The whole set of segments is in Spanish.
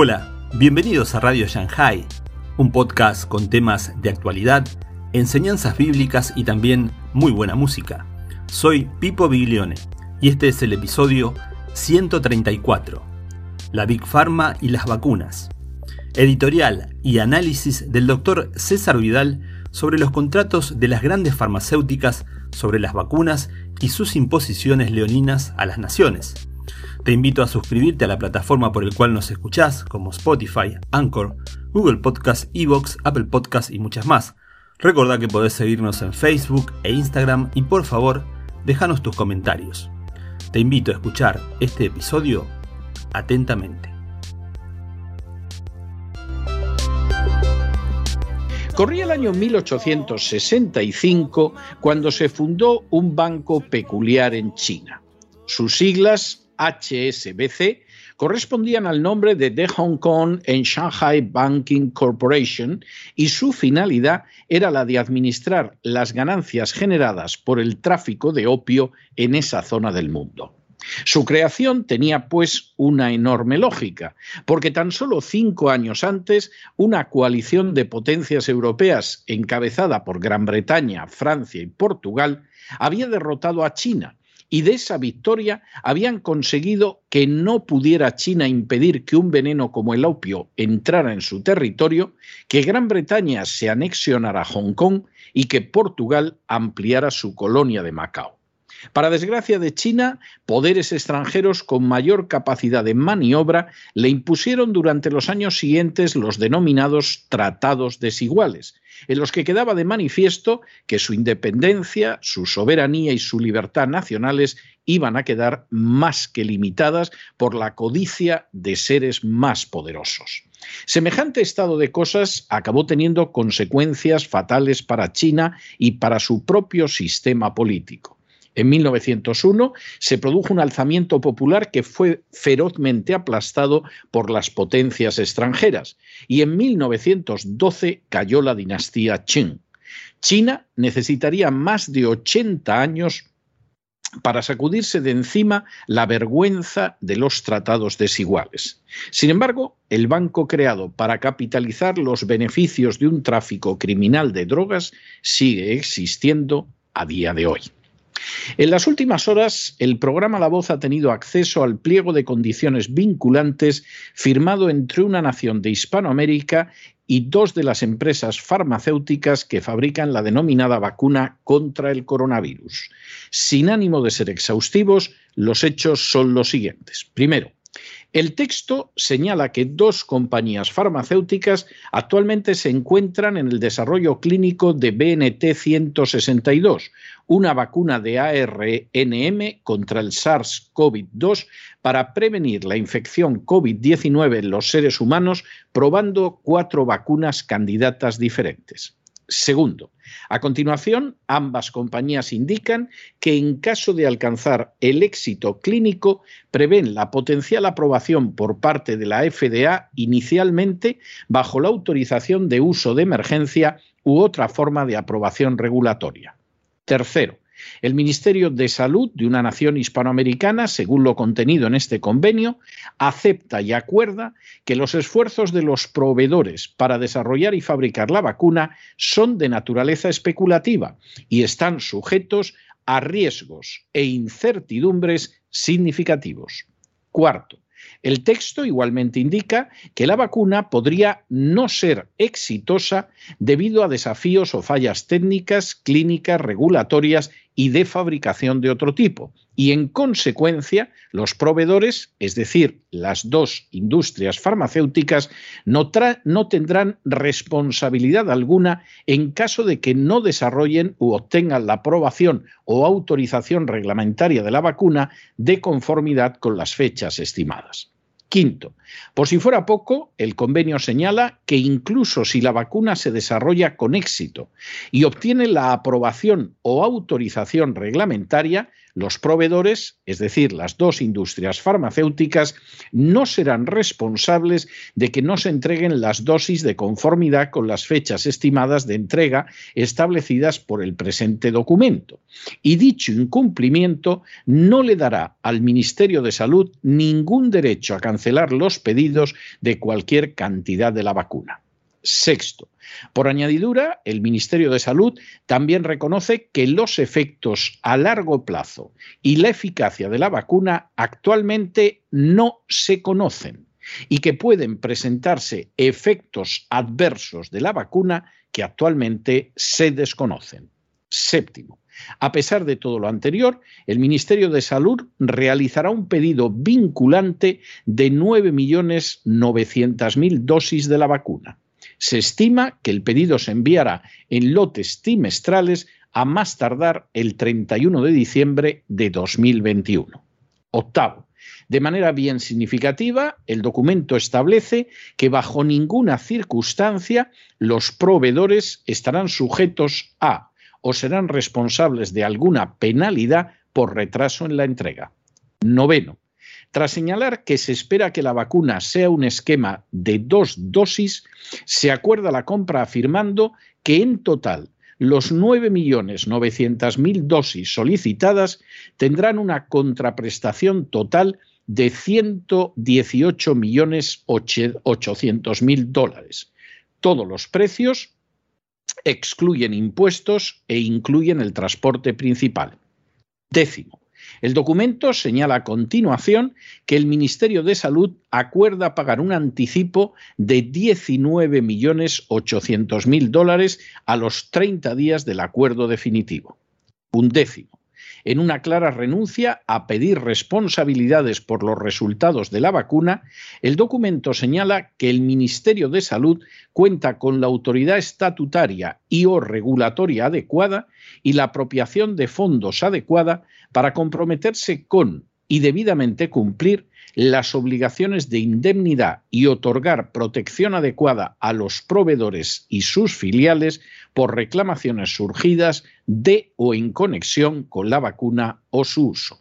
Hola, bienvenidos a Radio Shanghai, un podcast con temas de actualidad, enseñanzas bíblicas y también muy buena música. Soy Pipo Biglione y este es el episodio 134, La Big Pharma y las vacunas. Editorial y análisis del doctor César Vidal sobre los contratos de las grandes farmacéuticas sobre las vacunas y sus imposiciones leoninas a las naciones. Te invito a suscribirte a la plataforma por el cual nos escuchás, como Spotify, Anchor, Google Podcast, Evox, Apple Podcast y muchas más. Recordá que podés seguirnos en Facebook e Instagram y por favor, déjanos tus comentarios. Te invito a escuchar este episodio atentamente. Corría el año 1865 cuando se fundó un banco peculiar en China. Sus siglas HSBC correspondían al nombre de The Hong Kong and Shanghai Banking Corporation y su finalidad era la de administrar las ganancias generadas por el tráfico de opio en esa zona del mundo. Su creación tenía pues una enorme lógica, porque tan solo cinco años antes una coalición de potencias europeas encabezada por Gran Bretaña, Francia y Portugal había derrotado a China y de esa victoria habían conseguido que no pudiera China impedir que un veneno como el opio entrara en su territorio, que Gran Bretaña se anexionara a Hong Kong y que Portugal ampliara su colonia de Macao. Para desgracia de China, poderes extranjeros con mayor capacidad de maniobra le impusieron durante los años siguientes los denominados tratados desiguales, en los que quedaba de manifiesto que su independencia, su soberanía y su libertad nacionales iban a quedar más que limitadas por la codicia de seres más poderosos. Semejante estado de cosas acabó teniendo consecuencias fatales para China y para su propio sistema político. En 1901 se produjo un alzamiento popular que fue ferozmente aplastado por las potencias extranjeras y en 1912 cayó la dinastía Qing. China necesitaría más de 80 años para sacudirse de encima la vergüenza de los tratados desiguales. Sin embargo, el banco creado para capitalizar los beneficios de un tráfico criminal de drogas sigue existiendo a día de hoy. En las últimas horas, el programa La Voz ha tenido acceso al pliego de condiciones vinculantes firmado entre una nación de Hispanoamérica y dos de las empresas farmacéuticas que fabrican la denominada vacuna contra el coronavirus. Sin ánimo de ser exhaustivos, los hechos son los siguientes. Primero, el texto señala que dos compañías farmacéuticas actualmente se encuentran en el desarrollo clínico de BNT 162, una vacuna de ARNM contra el SARS-CoV-2 para prevenir la infección COVID-19 en los seres humanos, probando cuatro vacunas candidatas diferentes. Segundo, a continuación, ambas compañías indican que en caso de alcanzar el éxito clínico, prevén la potencial aprobación por parte de la FDA inicialmente bajo la autorización de uso de emergencia u otra forma de aprobación regulatoria. Tercero, el Ministerio de Salud de una nación hispanoamericana, según lo contenido en este convenio, acepta y acuerda que los esfuerzos de los proveedores para desarrollar y fabricar la vacuna son de naturaleza especulativa y están sujetos a riesgos e incertidumbres significativos. Cuarto, el texto igualmente indica que la vacuna podría no ser exitosa debido a desafíos o fallas técnicas, clínicas, regulatorias y de fabricación de otro tipo. Y en consecuencia, los proveedores, es decir, las dos industrias farmacéuticas, no, tendrán responsabilidad alguna en caso de que no desarrollen u obtengan la aprobación o autorización reglamentaria de la vacuna de conformidad con las fechas estimadas. Quinto, por si fuera poco, el convenio señala que incluso si la vacuna se desarrolla con éxito y obtiene la aprobación o autorización reglamentaria, los proveedores, es decir, las dos industrias farmacéuticas, no serán responsables de que no se entreguen las dosis de conformidad con las fechas estimadas de entrega establecidas por el presente documento. Y dicho incumplimiento no le dará al Ministerio de Salud ningún derecho a cancelar los pedidos de cualquier cantidad de la vacuna. Sexto, por añadidura, el Ministerio de Salud también reconoce que los efectos a largo plazo y la eficacia de la vacuna actualmente no se conocen y que pueden presentarse efectos adversos de la vacuna que actualmente se desconocen. Séptimo, a pesar de todo lo anterior, el Ministerio de Salud realizará un pedido vinculante de 9.900.000 dosis de la vacuna se estima que el pedido se enviará en lotes trimestrales a más tardar el 31 de diciembre de 2021. Octavo. De manera bien significativa, el documento establece que bajo ninguna circunstancia los proveedores estarán sujetos a o serán responsables de alguna penalidad por retraso en la entrega. Noveno. Tras señalar que se espera que la vacuna sea un esquema de dos dosis, se acuerda la compra afirmando que en total los 9.900.000 dosis solicitadas tendrán una contraprestación total de 118.800.000 dólares. Todos los precios excluyen impuestos e incluyen el transporte principal. Décimo, el documento señala a continuación que el Ministerio de Salud acuerda pagar un anticipo de 19.800.000 dólares a los 30 días del acuerdo definitivo. Un décimo en una clara renuncia a pedir responsabilidades por los resultados de la vacuna, el documento señala que el Ministerio de Salud cuenta con la autoridad estatutaria y o regulatoria adecuada y la apropiación de fondos adecuada para comprometerse con y debidamente cumplir las obligaciones de indemnidad y otorgar protección adecuada a los proveedores y sus filiales por reclamaciones surgidas de o en conexión con la vacuna o su uso.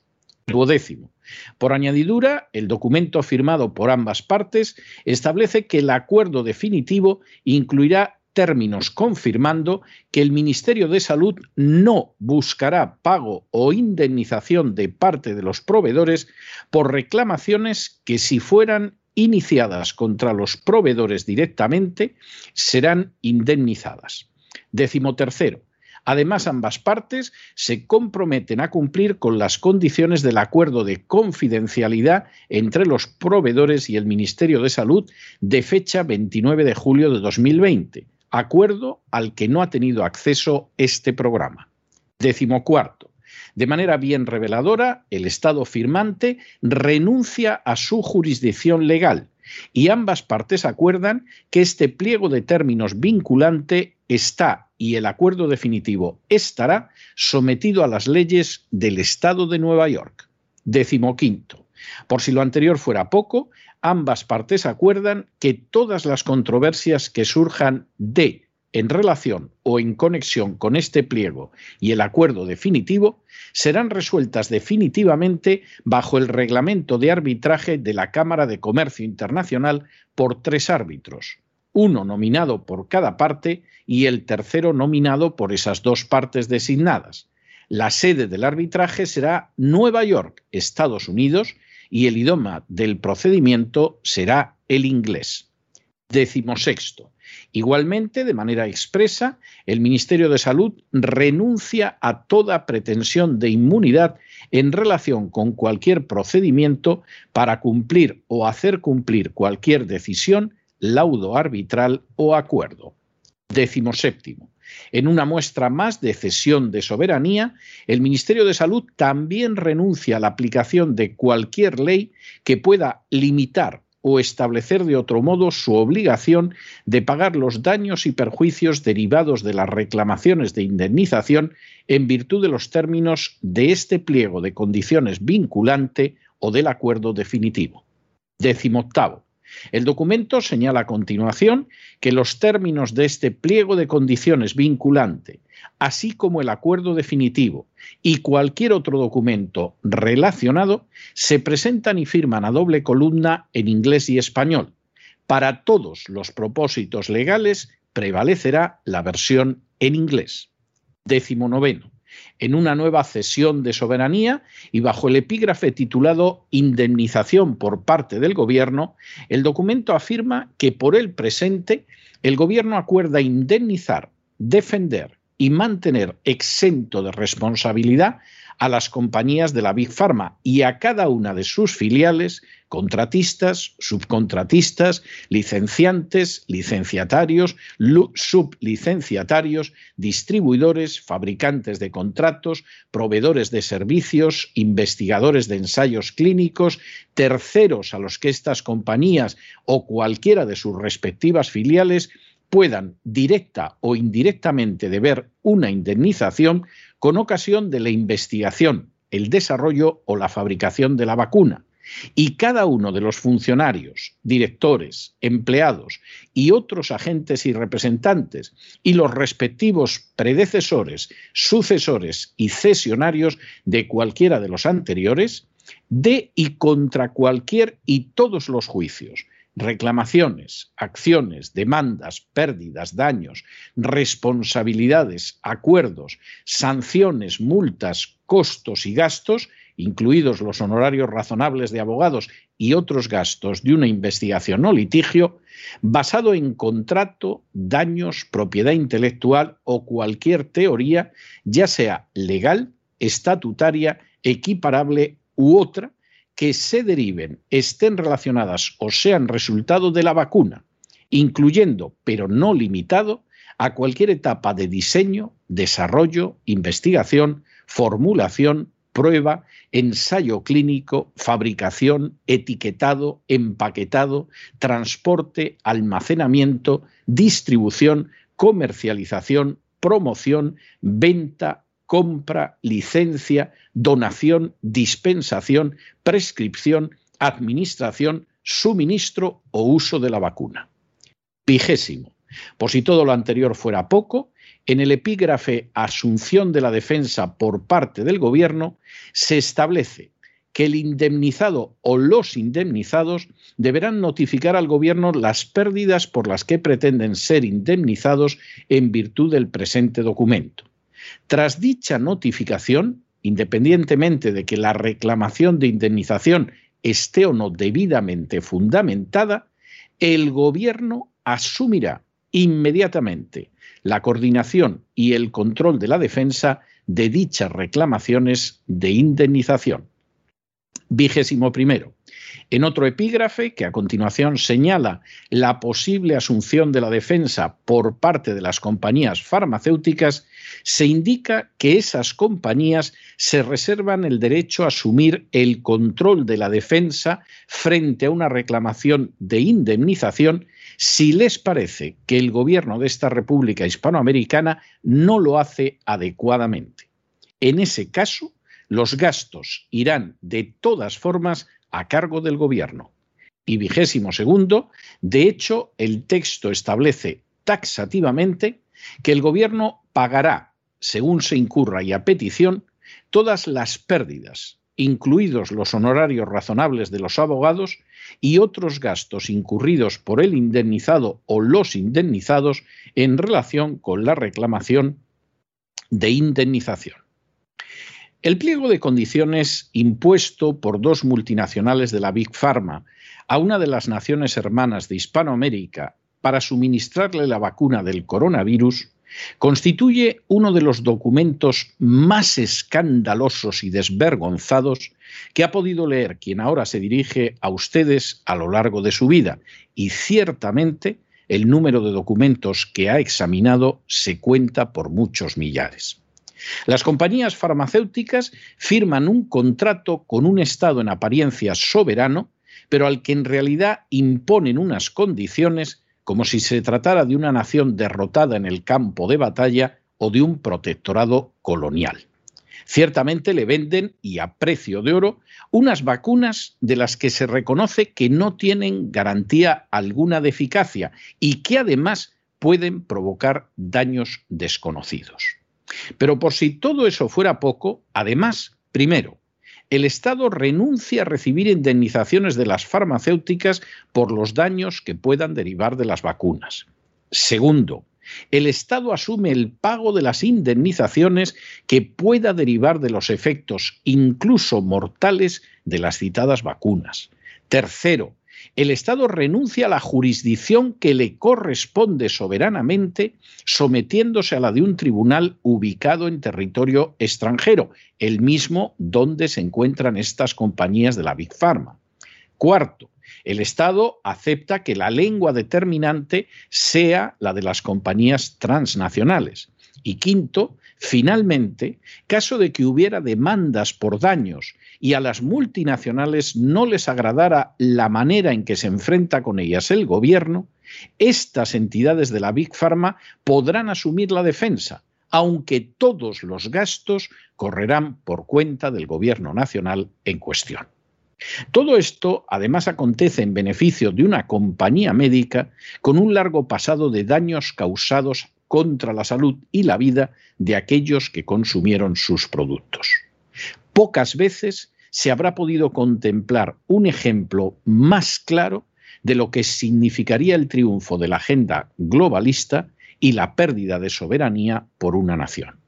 Por añadidura, el documento firmado por ambas partes establece que el acuerdo definitivo incluirá términos confirmando que el Ministerio de Salud no buscará pago o indemnización de parte de los proveedores por reclamaciones que si fueran iniciadas contra los proveedores directamente serán indemnizadas. Décimo tercero. Además, ambas partes se comprometen a cumplir con las condiciones del acuerdo de confidencialidad entre los proveedores y el Ministerio de Salud de fecha 29 de julio de 2020 acuerdo al que no ha tenido acceso este programa. Décimo cuarto. De manera bien reveladora, el Estado firmante renuncia a su jurisdicción legal y ambas partes acuerdan que este pliego de términos vinculante está y el acuerdo definitivo estará sometido a las leyes del Estado de Nueva York. Décimo quinto. Por si lo anterior fuera poco, ambas partes acuerdan que todas las controversias que surjan de, en relación o en conexión con este pliego y el acuerdo definitivo, serán resueltas definitivamente bajo el reglamento de arbitraje de la Cámara de Comercio Internacional por tres árbitros, uno nominado por cada parte y el tercero nominado por esas dos partes designadas. La sede del arbitraje será Nueva York, Estados Unidos, y el idioma del procedimiento será el inglés. Décimo sexto. Igualmente, de manera expresa, el Ministerio de Salud renuncia a toda pretensión de inmunidad en relación con cualquier procedimiento para cumplir o hacer cumplir cualquier decisión, laudo arbitral o acuerdo. Décimo séptimo. En una muestra más de cesión de soberanía, el Ministerio de Salud también renuncia a la aplicación de cualquier ley que pueda limitar o establecer de otro modo su obligación de pagar los daños y perjuicios derivados de las reclamaciones de indemnización en virtud de los términos de este pliego de condiciones vinculante o del acuerdo definitivo. Décimo octavo. El documento señala a continuación que los términos de este pliego de condiciones vinculante, así como el acuerdo definitivo y cualquier otro documento relacionado, se presentan y firman a doble columna en inglés y español. Para todos los propósitos legales prevalecerá la versión en inglés. Décimo noveno en una nueva cesión de soberanía y bajo el epígrafe titulado Indemnización por parte del Gobierno, el documento afirma que por el presente el Gobierno acuerda indemnizar, defender y mantener exento de responsabilidad a las compañías de la Big Pharma y a cada una de sus filiales, contratistas, subcontratistas, licenciantes, licenciatarios, sublicenciatarios, distribuidores, fabricantes de contratos, proveedores de servicios, investigadores de ensayos clínicos, terceros a los que estas compañías o cualquiera de sus respectivas filiales puedan directa o indirectamente deber una indemnización con ocasión de la investigación, el desarrollo o la fabricación de la vacuna. Y cada uno de los funcionarios, directores, empleados y otros agentes y representantes y los respectivos predecesores, sucesores y cesionarios de cualquiera de los anteriores, de y contra cualquier y todos los juicios, reclamaciones, acciones, demandas, pérdidas, daños, responsabilidades, acuerdos, sanciones, multas, costos y gastos, incluidos los honorarios razonables de abogados y otros gastos de una investigación o litigio, basado en contrato, daños, propiedad intelectual o cualquier teoría, ya sea legal, estatutaria, equiparable u otra, que se deriven, estén relacionadas o sean resultado de la vacuna, incluyendo, pero no limitado, a cualquier etapa de diseño, desarrollo, investigación, formulación, prueba, ensayo clínico, fabricación, etiquetado, empaquetado, transporte, almacenamiento, distribución, comercialización, promoción, venta, compra, licencia, donación, dispensación, prescripción, administración, suministro o uso de la vacuna. Vigésimo. Por si todo lo anterior fuera poco, en el epígrafe Asunción de la defensa por parte del Gobierno se establece que el indemnizado o los indemnizados deberán notificar al Gobierno las pérdidas por las que pretenden ser indemnizados en virtud del presente documento. Tras dicha notificación, independientemente de que la reclamación de indemnización esté o no debidamente fundamentada, el Gobierno asumirá inmediatamente la coordinación y el control de la defensa de dichas reclamaciones de indemnización. Vigésimo primero. En otro epígrafe, que a continuación señala la posible asunción de la defensa por parte de las compañías farmacéuticas, se indica que esas compañías se reservan el derecho a asumir el control de la defensa frente a una reclamación de indemnización si les parece que el gobierno de esta República Hispanoamericana no lo hace adecuadamente. En ese caso, los gastos irán de todas formas a cargo del gobierno. Y vigésimo segundo, de hecho, el texto establece taxativamente que el gobierno pagará, según se incurra y a petición, todas las pérdidas, incluidos los honorarios razonables de los abogados y otros gastos incurridos por el indemnizado o los indemnizados en relación con la reclamación de indemnización. El pliego de condiciones impuesto por dos multinacionales de la Big Pharma a una de las naciones hermanas de Hispanoamérica para suministrarle la vacuna del coronavirus constituye uno de los documentos más escandalosos y desvergonzados que ha podido leer quien ahora se dirige a ustedes a lo largo de su vida y ciertamente el número de documentos que ha examinado se cuenta por muchos millares. Las compañías farmacéuticas firman un contrato con un Estado en apariencia soberano, pero al que en realidad imponen unas condiciones como si se tratara de una nación derrotada en el campo de batalla o de un protectorado colonial. Ciertamente le venden, y a precio de oro, unas vacunas de las que se reconoce que no tienen garantía alguna de eficacia y que además pueden provocar daños desconocidos. Pero por si todo eso fuera poco, además, primero, el Estado renuncia a recibir indemnizaciones de las farmacéuticas por los daños que puedan derivar de las vacunas. Segundo, el Estado asume el pago de las indemnizaciones que pueda derivar de los efectos, incluso mortales, de las citadas vacunas. Tercero, el Estado renuncia a la jurisdicción que le corresponde soberanamente, sometiéndose a la de un tribunal ubicado en territorio extranjero, el mismo donde se encuentran estas compañías de la Big Pharma. Cuarto, el Estado acepta que la lengua determinante sea la de las compañías transnacionales. Y quinto, finalmente, caso de que hubiera demandas por daños y a las multinacionales no les agradara la manera en que se enfrenta con ellas el gobierno, estas entidades de la Big Pharma podrán asumir la defensa, aunque todos los gastos correrán por cuenta del gobierno nacional en cuestión. Todo esto además acontece en beneficio de una compañía médica con un largo pasado de daños causados contra la salud y la vida de aquellos que consumieron sus productos. Pocas veces se habrá podido contemplar un ejemplo más claro de lo que significaría el triunfo de la agenda globalista y la pérdida de soberanía por una nación.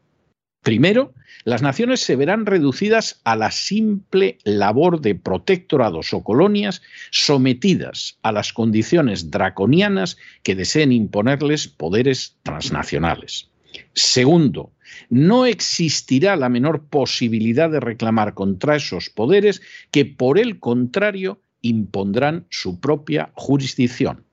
Primero, las naciones se verán reducidas a la simple labor de protectorados o colonias sometidas a las condiciones draconianas que deseen imponerles poderes transnacionales. Segundo, no existirá la menor posibilidad de reclamar contra esos poderes que, por el contrario, impondrán su propia jurisdicción.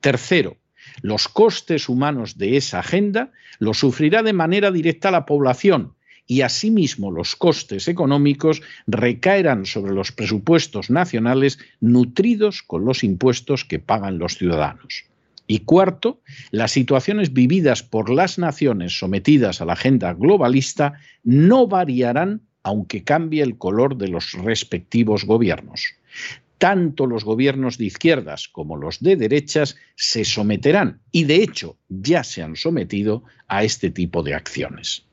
Tercero, los costes humanos de esa agenda los sufrirá de manera directa la población y asimismo los costes económicos recaerán sobre los presupuestos nacionales nutridos con los impuestos que pagan los ciudadanos. Y cuarto, las situaciones vividas por las naciones sometidas a la agenda globalista no variarán aunque cambie el color de los respectivos gobiernos tanto los gobiernos de izquierdas como los de derechas se someterán y de hecho ya se han sometido a este tipo de acciones.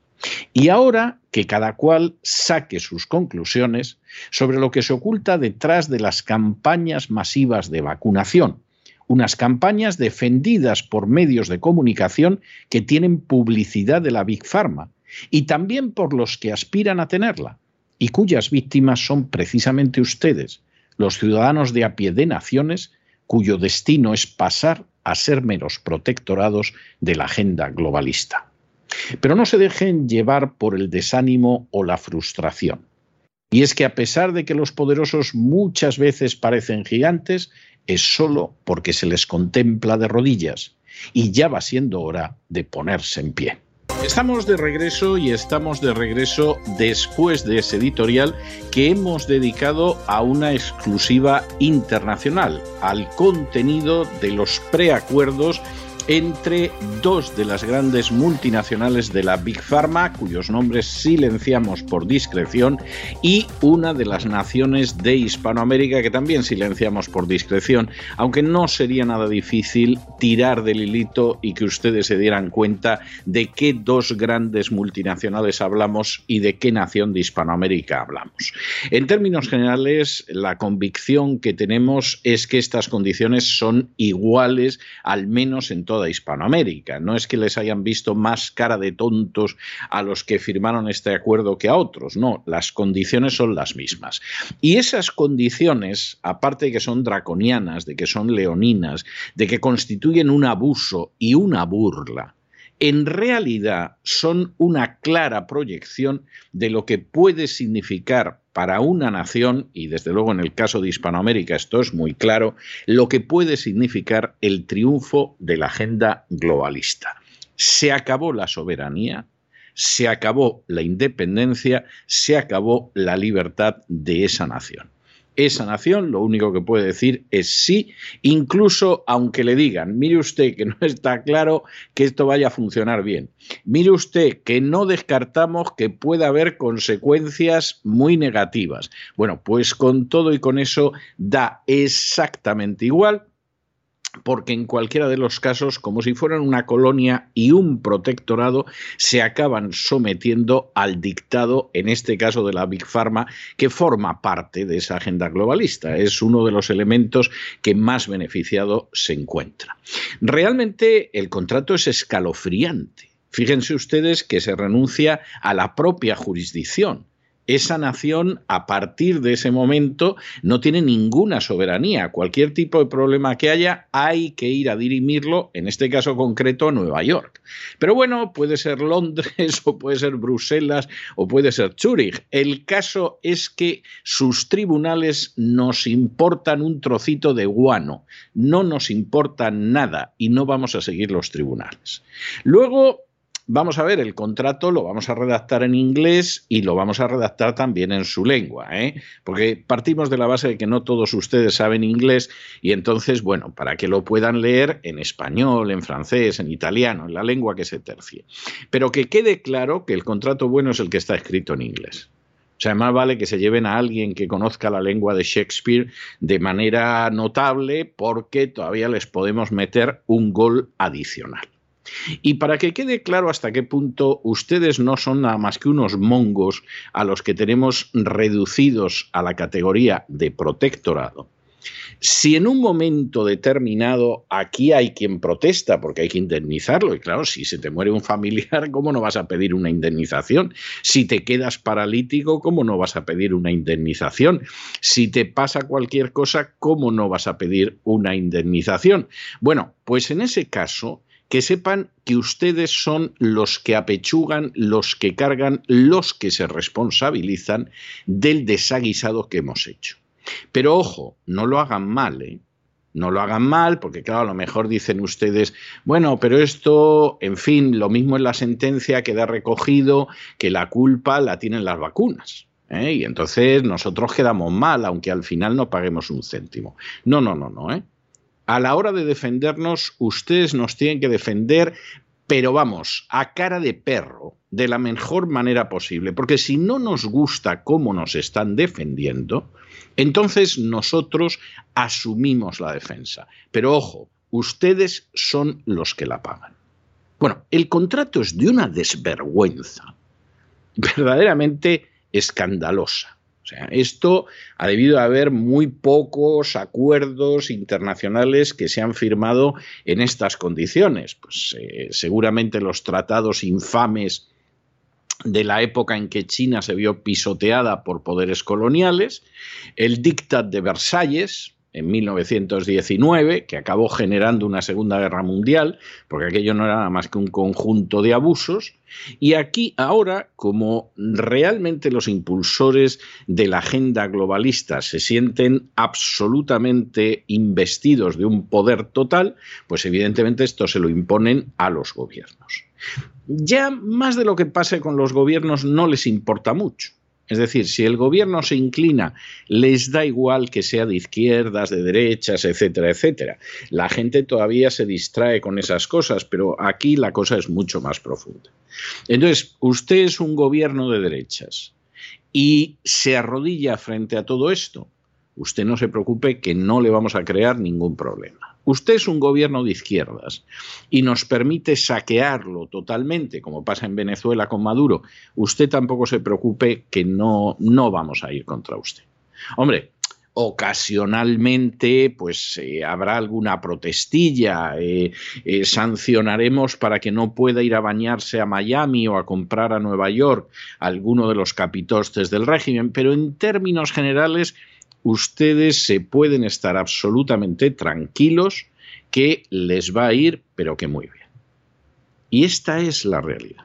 Y ahora que cada cual saque sus conclusiones sobre lo que se oculta detrás de las campañas masivas de vacunación, unas campañas defendidas por medios de comunicación que tienen publicidad de la Big Pharma y también por los que aspiran a tenerla y cuyas víctimas son precisamente ustedes, los ciudadanos de a pie de naciones cuyo destino es pasar a ser menos protectorados de la agenda globalista. Pero no se dejen llevar por el desánimo o la frustración. Y es que a pesar de que los poderosos muchas veces parecen gigantes, es solo porque se les contempla de rodillas y ya va siendo hora de ponerse en pie. Estamos de regreso y estamos de regreso después de ese editorial que hemos dedicado a una exclusiva internacional, al contenido de los preacuerdos entre dos de las grandes multinacionales de la Big Pharma, cuyos nombres silenciamos por discreción, y una de las naciones de Hispanoamérica que también silenciamos por discreción, aunque no sería nada difícil tirar del hilito y que ustedes se dieran cuenta de qué dos grandes multinacionales hablamos y de qué nación de Hispanoamérica hablamos. En términos generales, la convicción que tenemos es que estas condiciones son iguales, al menos en todo Hispanoamérica. No es que les hayan visto más cara de tontos a los que firmaron este acuerdo que a otros, no, las condiciones son las mismas. Y esas condiciones, aparte de que son draconianas, de que son leoninas, de que constituyen un abuso y una burla, en realidad son una clara proyección de lo que puede significar para una nación, y desde luego en el caso de Hispanoamérica esto es muy claro, lo que puede significar el triunfo de la agenda globalista. Se acabó la soberanía, se acabó la independencia, se acabó la libertad de esa nación. Esa nación lo único que puede decir es sí, incluso aunque le digan, mire usted que no está claro que esto vaya a funcionar bien. Mire usted que no descartamos que pueda haber consecuencias muy negativas. Bueno, pues con todo y con eso da exactamente igual porque en cualquiera de los casos, como si fueran una colonia y un protectorado, se acaban sometiendo al dictado, en este caso de la Big Pharma, que forma parte de esa agenda globalista. Es uno de los elementos que más beneficiado se encuentra. Realmente el contrato es escalofriante. Fíjense ustedes que se renuncia a la propia jurisdicción esa nación a partir de ese momento no tiene ninguna soberanía. Cualquier tipo de problema que haya hay que ir a dirimirlo, en este caso concreto, Nueva York. Pero bueno, puede ser Londres o puede ser Bruselas o puede ser Zúrich. El caso es que sus tribunales nos importan un trocito de guano, no nos importan nada y no vamos a seguir los tribunales. Luego, Vamos a ver, el contrato lo vamos a redactar en inglés y lo vamos a redactar también en su lengua, ¿eh? porque partimos de la base de que no todos ustedes saben inglés y entonces, bueno, para que lo puedan leer en español, en francés, en italiano, en la lengua que se tercie. Pero que quede claro que el contrato bueno es el que está escrito en inglés. O sea, más vale que se lleven a alguien que conozca la lengua de Shakespeare de manera notable porque todavía les podemos meter un gol adicional. Y para que quede claro hasta qué punto ustedes no son nada más que unos mongos a los que tenemos reducidos a la categoría de protectorado, si en un momento determinado aquí hay quien protesta porque hay que indemnizarlo, y claro, si se te muere un familiar, ¿cómo no vas a pedir una indemnización? Si te quedas paralítico, ¿cómo no vas a pedir una indemnización? Si te pasa cualquier cosa, ¿cómo no vas a pedir una indemnización? Bueno, pues en ese caso, que sepan que ustedes son los que apechugan, los que cargan, los que se responsabilizan del desaguisado que hemos hecho. Pero ojo, no lo hagan mal, ¿eh? No lo hagan mal, porque claro, a lo mejor dicen ustedes, bueno, pero esto, en fin, lo mismo en la sentencia queda recogido que la culpa la tienen las vacunas. ¿eh? Y entonces nosotros quedamos mal, aunque al final no paguemos un céntimo. No, no, no, no, ¿eh? A la hora de defendernos, ustedes nos tienen que defender, pero vamos, a cara de perro, de la mejor manera posible, porque si no nos gusta cómo nos están defendiendo, entonces nosotros asumimos la defensa. Pero ojo, ustedes son los que la pagan. Bueno, el contrato es de una desvergüenza verdaderamente escandalosa. Sea, esto ha debido haber muy pocos acuerdos internacionales que se han firmado en estas condiciones. Pues eh, seguramente los tratados infames de la época en que China se vio pisoteada por poderes coloniales, el Dictat de Versalles, en 1919, que acabó generando una Segunda Guerra Mundial, porque aquello no era nada más que un conjunto de abusos, y aquí ahora, como realmente los impulsores de la agenda globalista se sienten absolutamente investidos de un poder total, pues evidentemente esto se lo imponen a los gobiernos. Ya más de lo que pase con los gobiernos no les importa mucho es decir, si el gobierno se inclina, les da igual que sea de izquierdas, de derechas, etcétera, etcétera. La gente todavía se distrae con esas cosas, pero aquí la cosa es mucho más profunda. Entonces, usted es un gobierno de derechas y se arrodilla frente a todo esto. Usted no se preocupe que no le vamos a crear ningún problema. Usted es un gobierno de izquierdas y nos permite saquearlo totalmente, como pasa en Venezuela con Maduro. Usted tampoco se preocupe que no, no vamos a ir contra usted. Hombre, ocasionalmente pues eh, habrá alguna protestilla, eh, eh, sancionaremos para que no pueda ir a bañarse a Miami o a comprar a Nueva York alguno de los capitostes del régimen, pero en términos generales ustedes se pueden estar absolutamente tranquilos que les va a ir, pero que muy bien. Y esta es la realidad.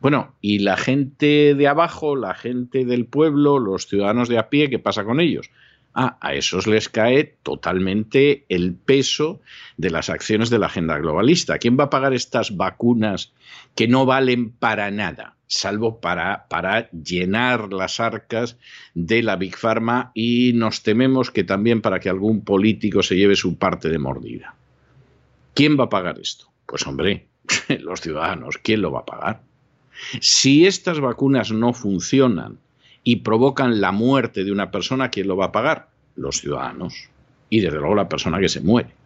Bueno, y la gente de abajo, la gente del pueblo, los ciudadanos de a pie, ¿qué pasa con ellos? Ah, a esos les cae totalmente el peso de las acciones de la agenda globalista. ¿Quién va a pagar estas vacunas que no valen para nada? Salvo para, para llenar las arcas de la Big Pharma y nos tememos que también para que algún político se lleve su parte de mordida. ¿Quién va a pagar esto? Pues hombre, los ciudadanos, ¿quién lo va a pagar? Si estas vacunas no funcionan y provocan la muerte de una persona, ¿quién lo va a pagar? Los ciudadanos. Y desde luego la persona que se muere.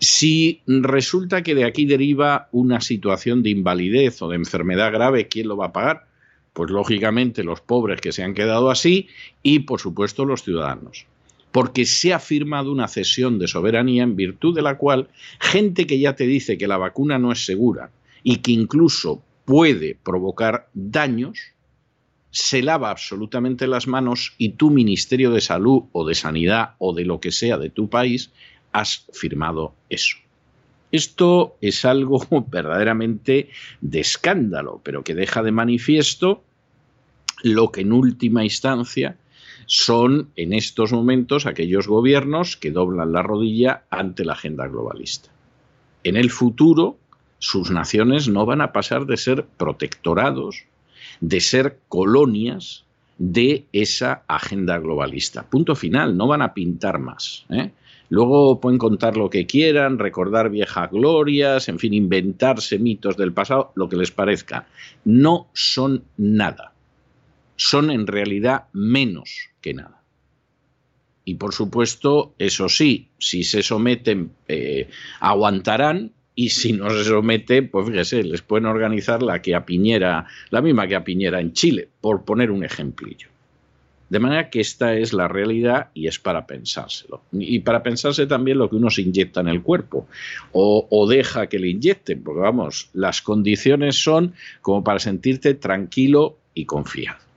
Si resulta que de aquí deriva una situación de invalidez o de enfermedad grave, ¿quién lo va a pagar? Pues lógicamente los pobres que se han quedado así y por supuesto los ciudadanos. Porque se ha firmado una cesión de soberanía en virtud de la cual gente que ya te dice que la vacuna no es segura y que incluso puede provocar daños, se lava absolutamente las manos y tu Ministerio de Salud o de Sanidad o de lo que sea de tu país has firmado eso. Esto es algo verdaderamente de escándalo, pero que deja de manifiesto lo que en última instancia son en estos momentos aquellos gobiernos que doblan la rodilla ante la agenda globalista. En el futuro, sus naciones no van a pasar de ser protectorados, de ser colonias de esa agenda globalista. Punto final, no van a pintar más. ¿eh? Luego pueden contar lo que quieran, recordar viejas glorias, en fin, inventarse mitos del pasado, lo que les parezca. No son nada. Son en realidad menos que nada. Y por supuesto, eso sí, si se someten, eh, aguantarán, y si no se somete, pues fíjese, les pueden organizar la que a la misma que a Piñera en Chile, por poner un ejemplillo. De manera que esta es la realidad y es para pensárselo. Y para pensarse también lo que uno se inyecta en el cuerpo o, deja que le inyecten, porque vamos, las condiciones son como para sentirte tranquilo y confiado.